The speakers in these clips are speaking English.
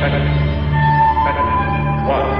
Everything ready? You're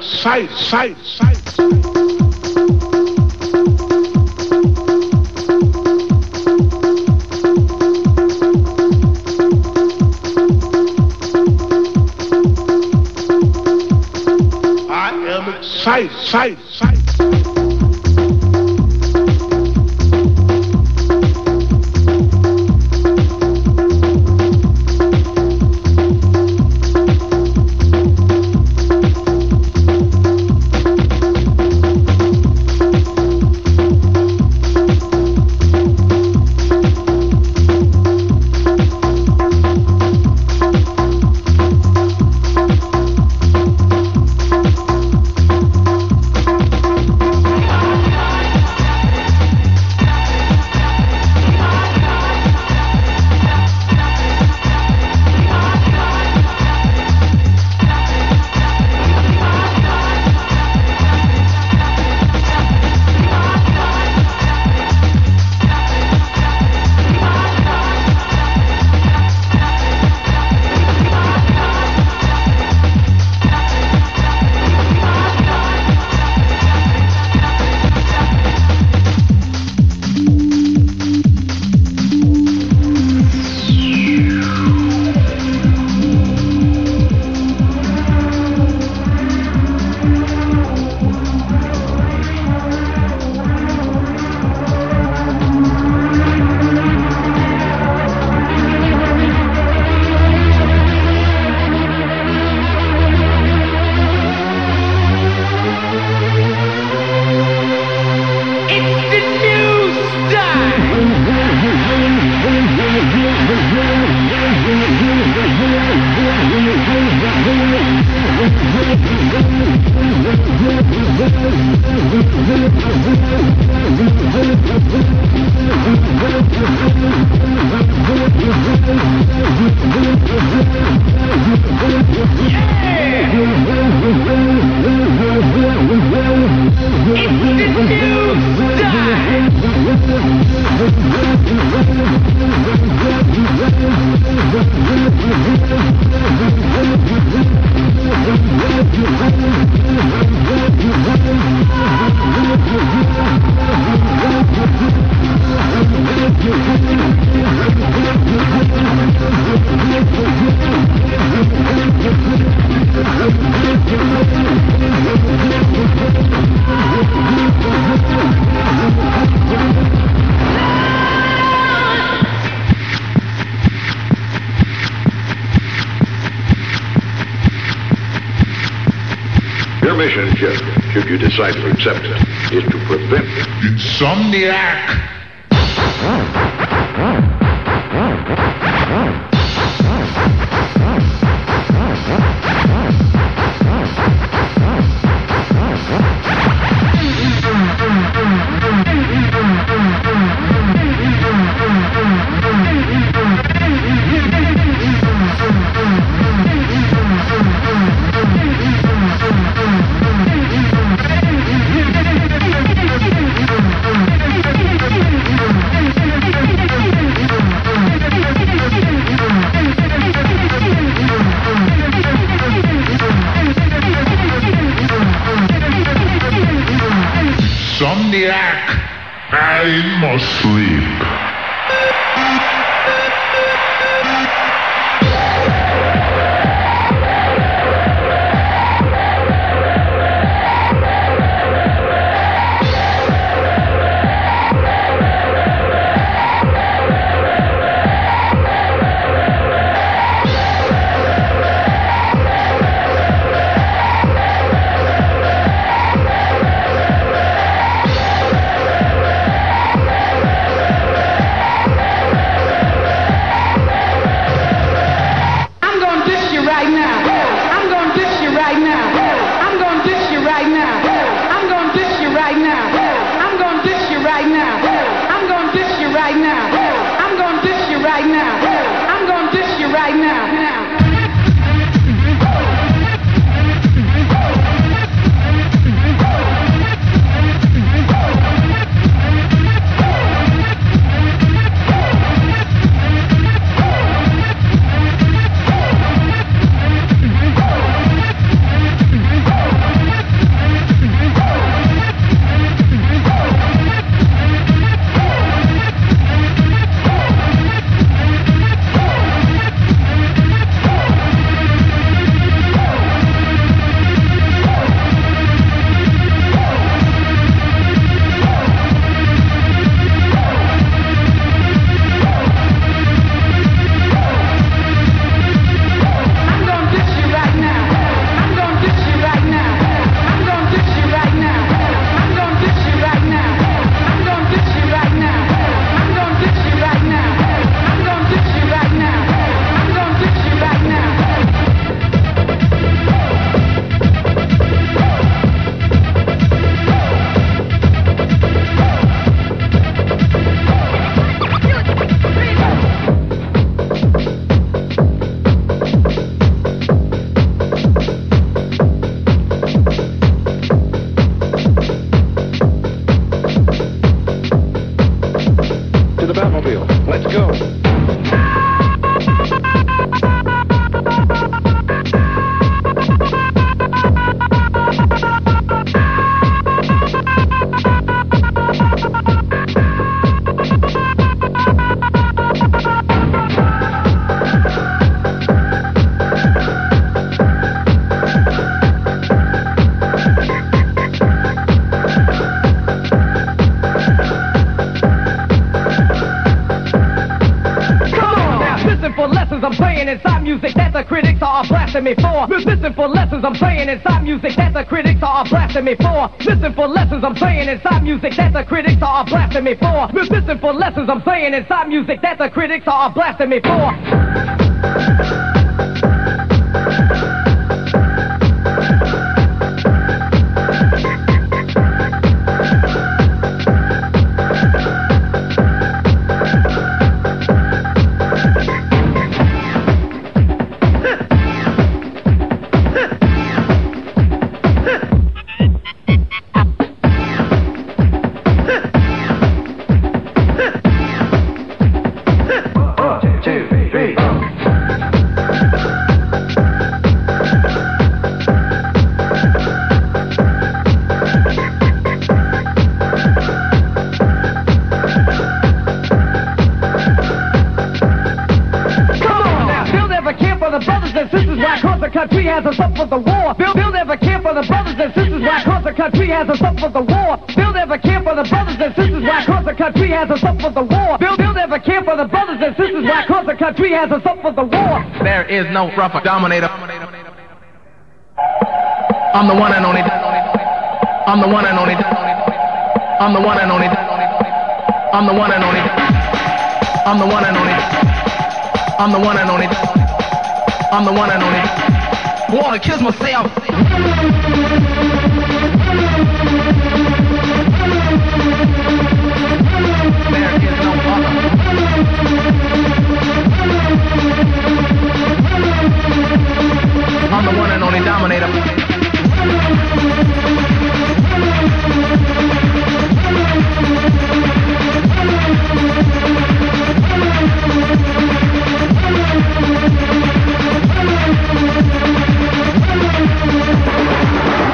size, sight, sight. sight, sight, sight. relationship, if you decide to accept it, is to prevent insomniac. Blasting me for. Listen for lessons I'm playing inside music that the critics are blasting me for. Listen for lessons I'm playing inside music that the critics are blasting me for. Listen for lessons I'm playing inside music that the critics are blasting me for. Has us up for the war. Bill, Bill never cared for the brothers and sisters why cause the country has us up for the war. Bill never cared for the brothers and sisters why cause the country has us up for the war. Bill, Bill never cared for the brothers and sisters why cause the country has us up for the war. There is no rougher dominator. I'm the one and only. I'm the one and only. I'm the one and only. I'm the one and only. I'm the one and only. I'm the one and only. I'm the one and only. Wanna kiss myself. There is no other. I'm the one and only dominator.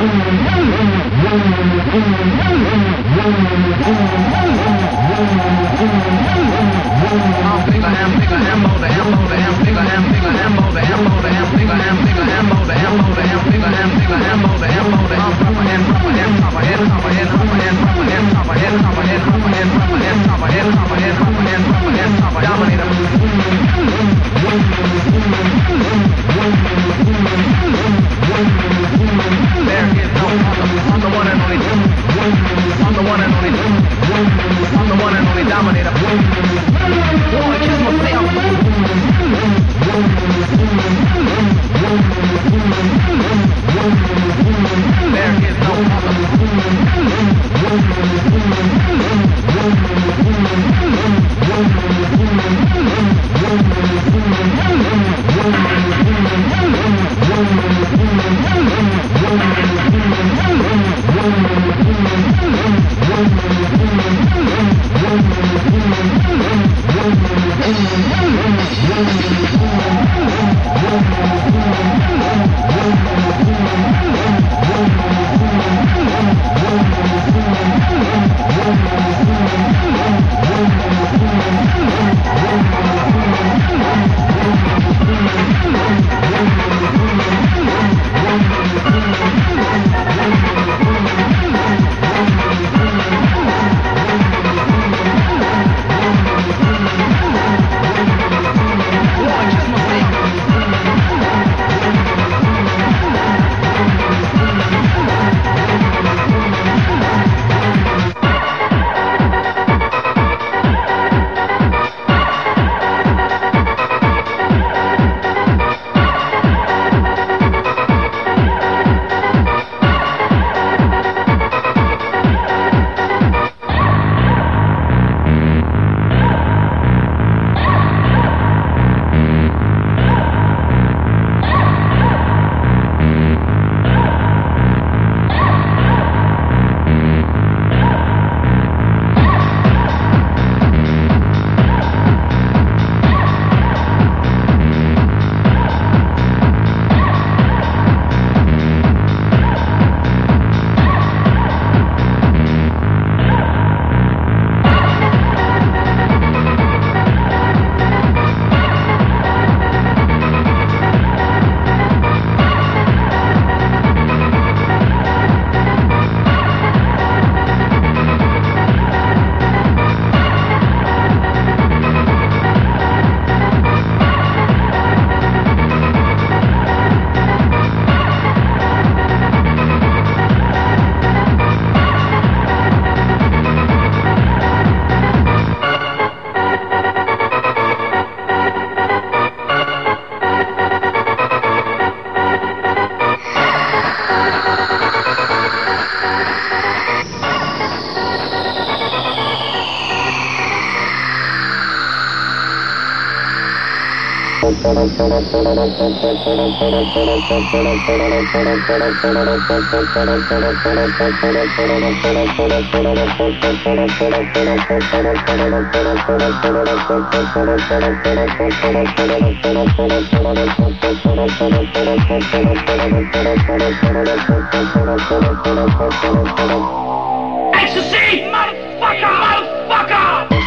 Oh, my God. Ecstasy, motherfucker, motherfucker!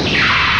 Yeah.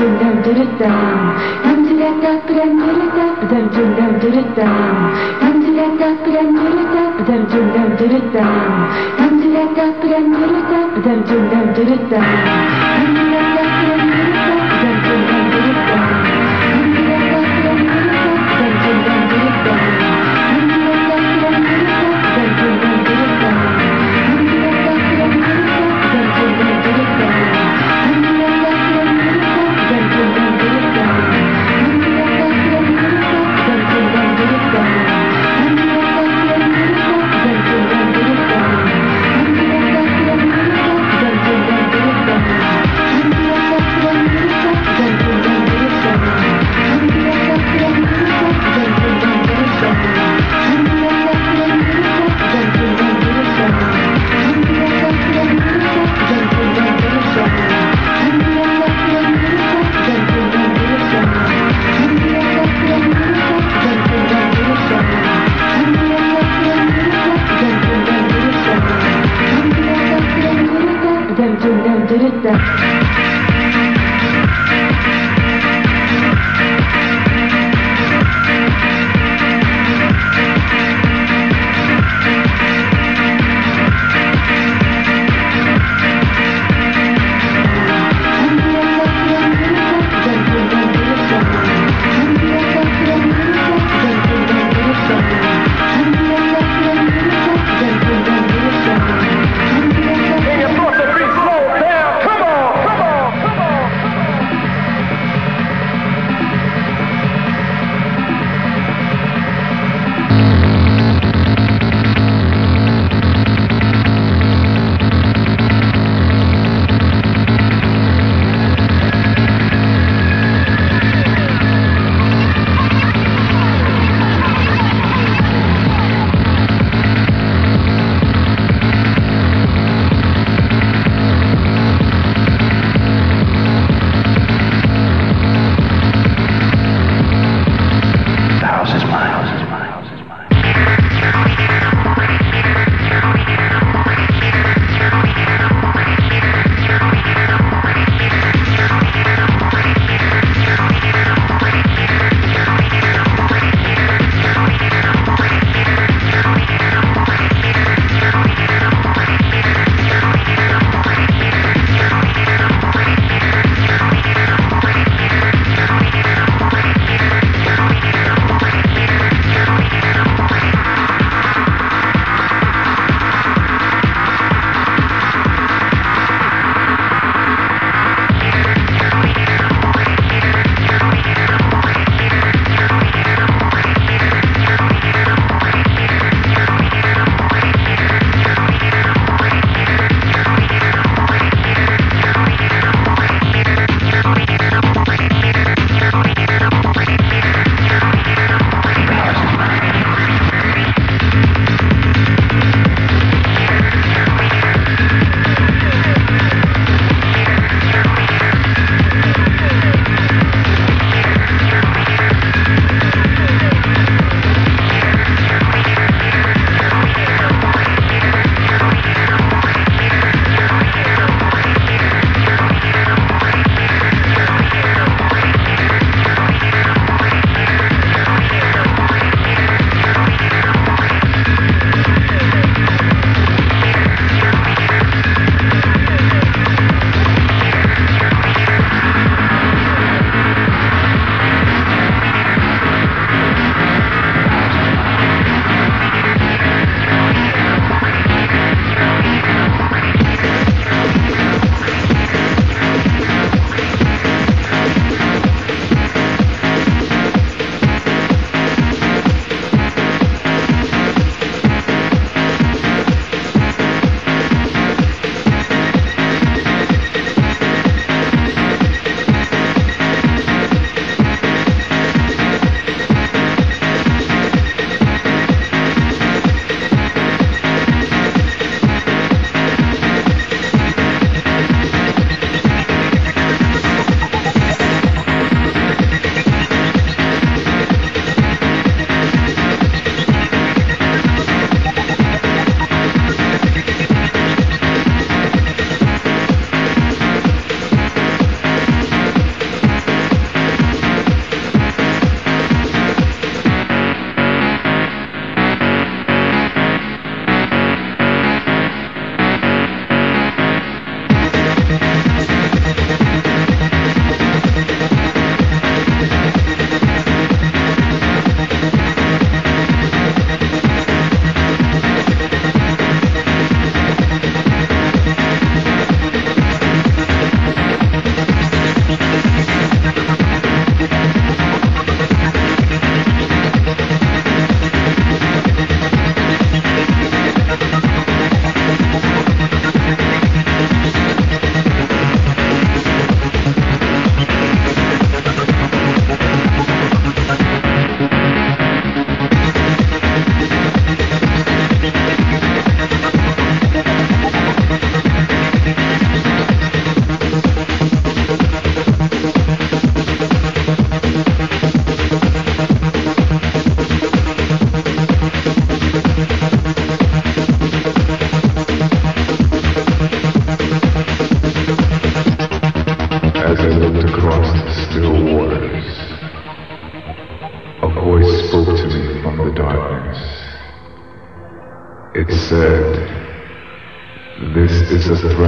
dam dam dam dam dam dam dam dam dam dam dam dam dam dam dam dam dam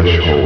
threshold.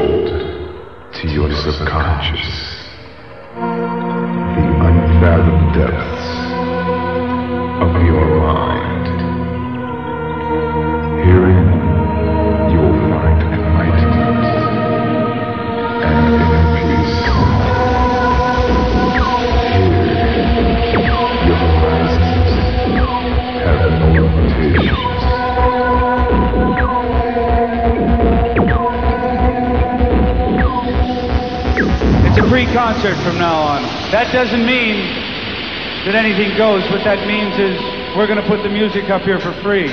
concert from now on. That doesn't mean that anything goes. What that means is we're going to put the music up here for free.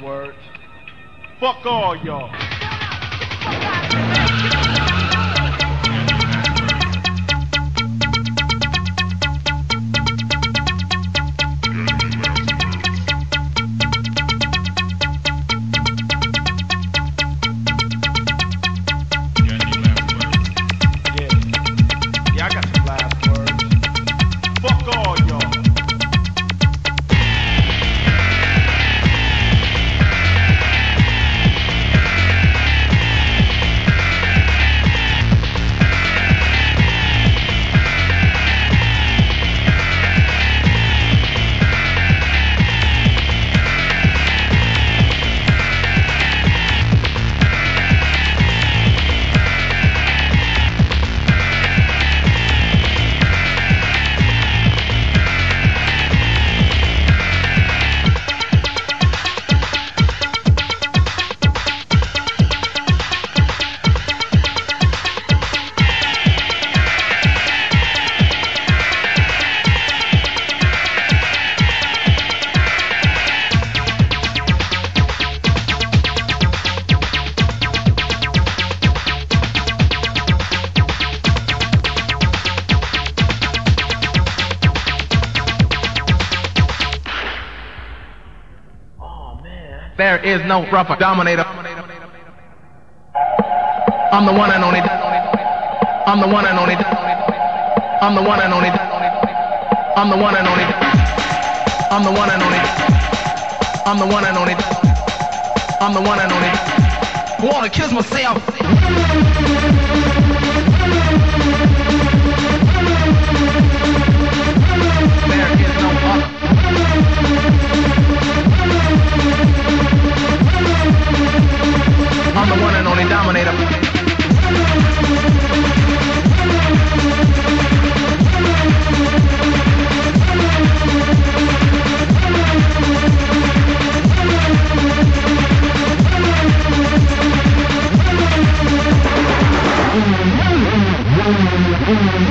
word. No rougher dominator. I'm the one and only. I'm the one and only. I'm the one and only. I'm the one and only. I'm the one and only. I'm the one and only. I'm the one and only. Wanna kiss myself. Dominator.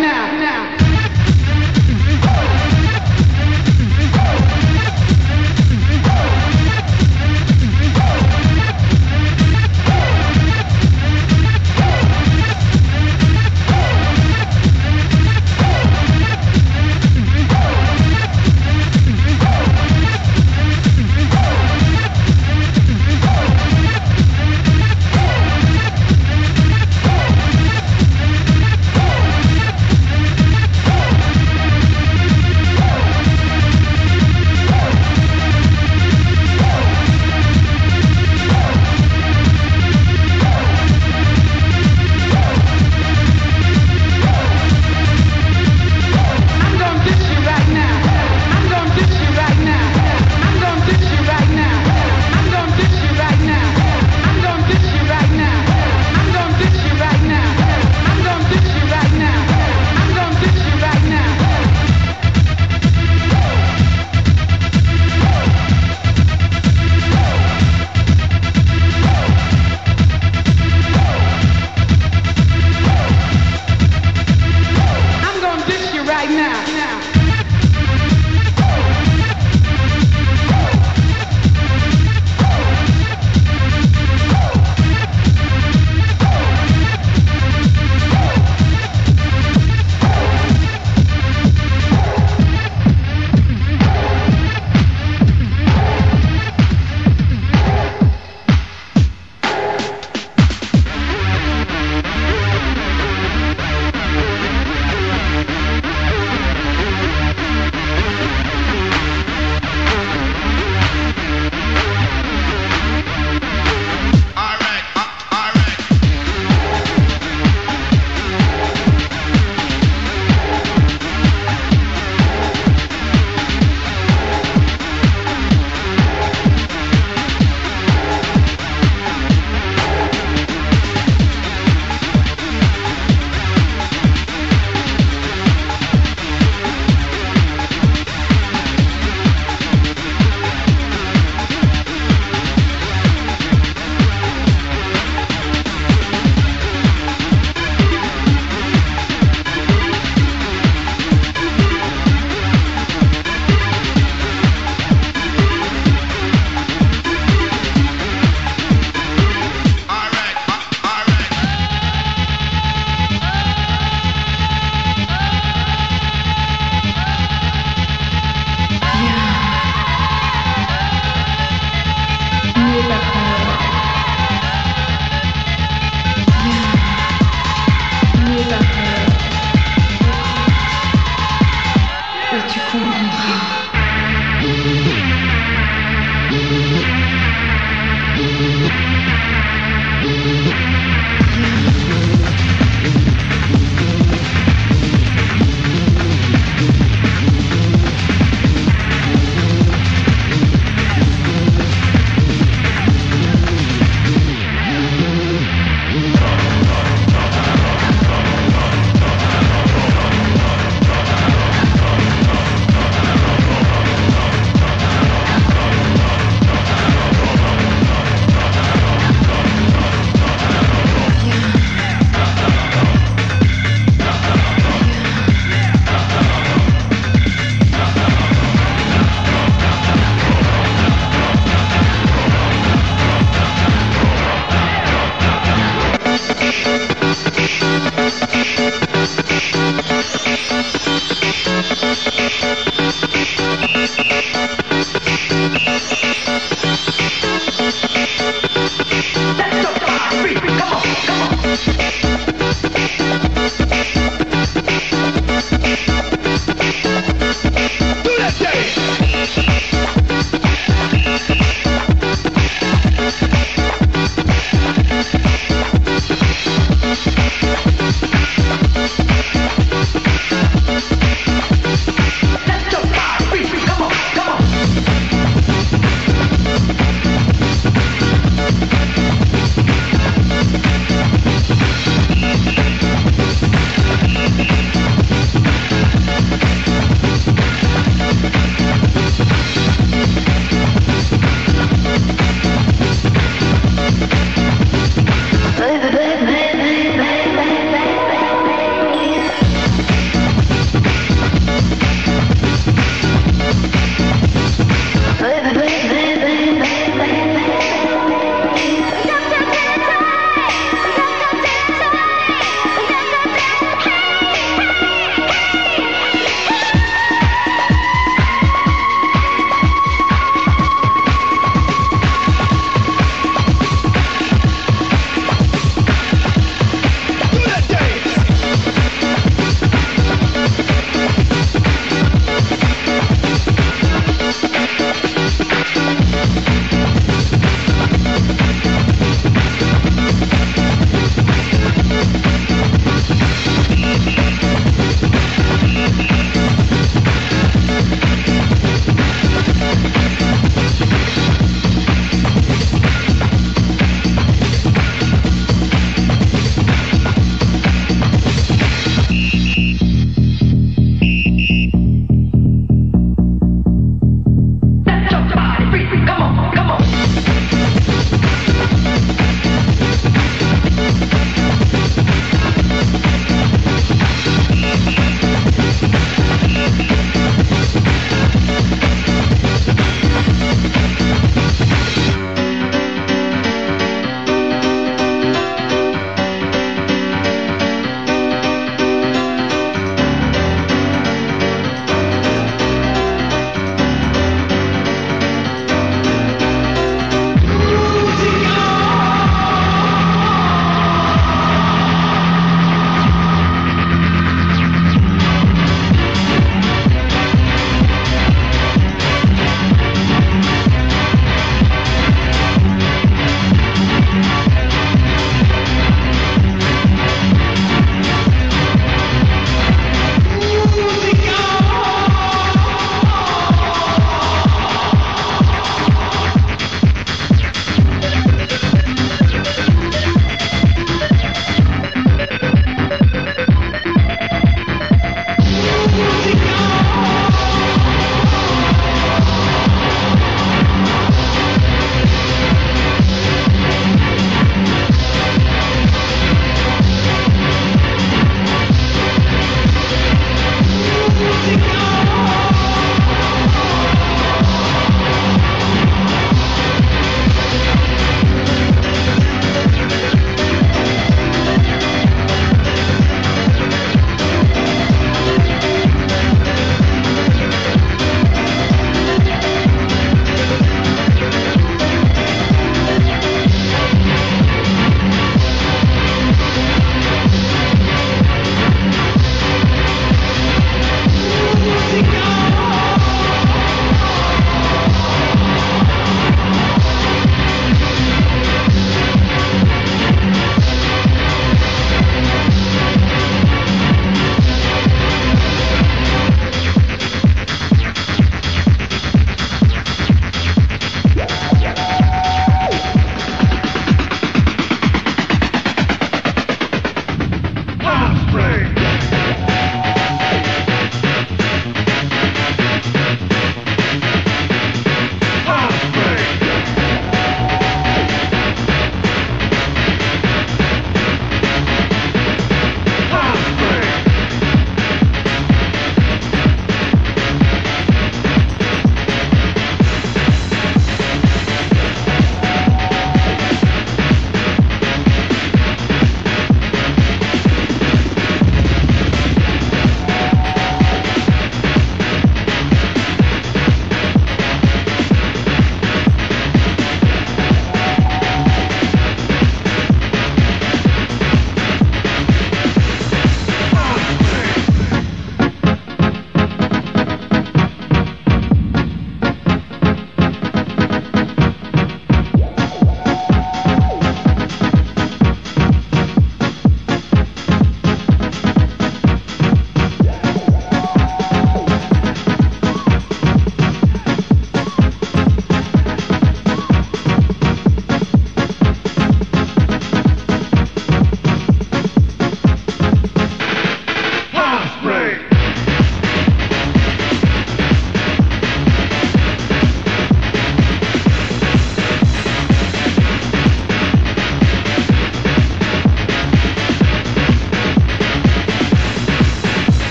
Now.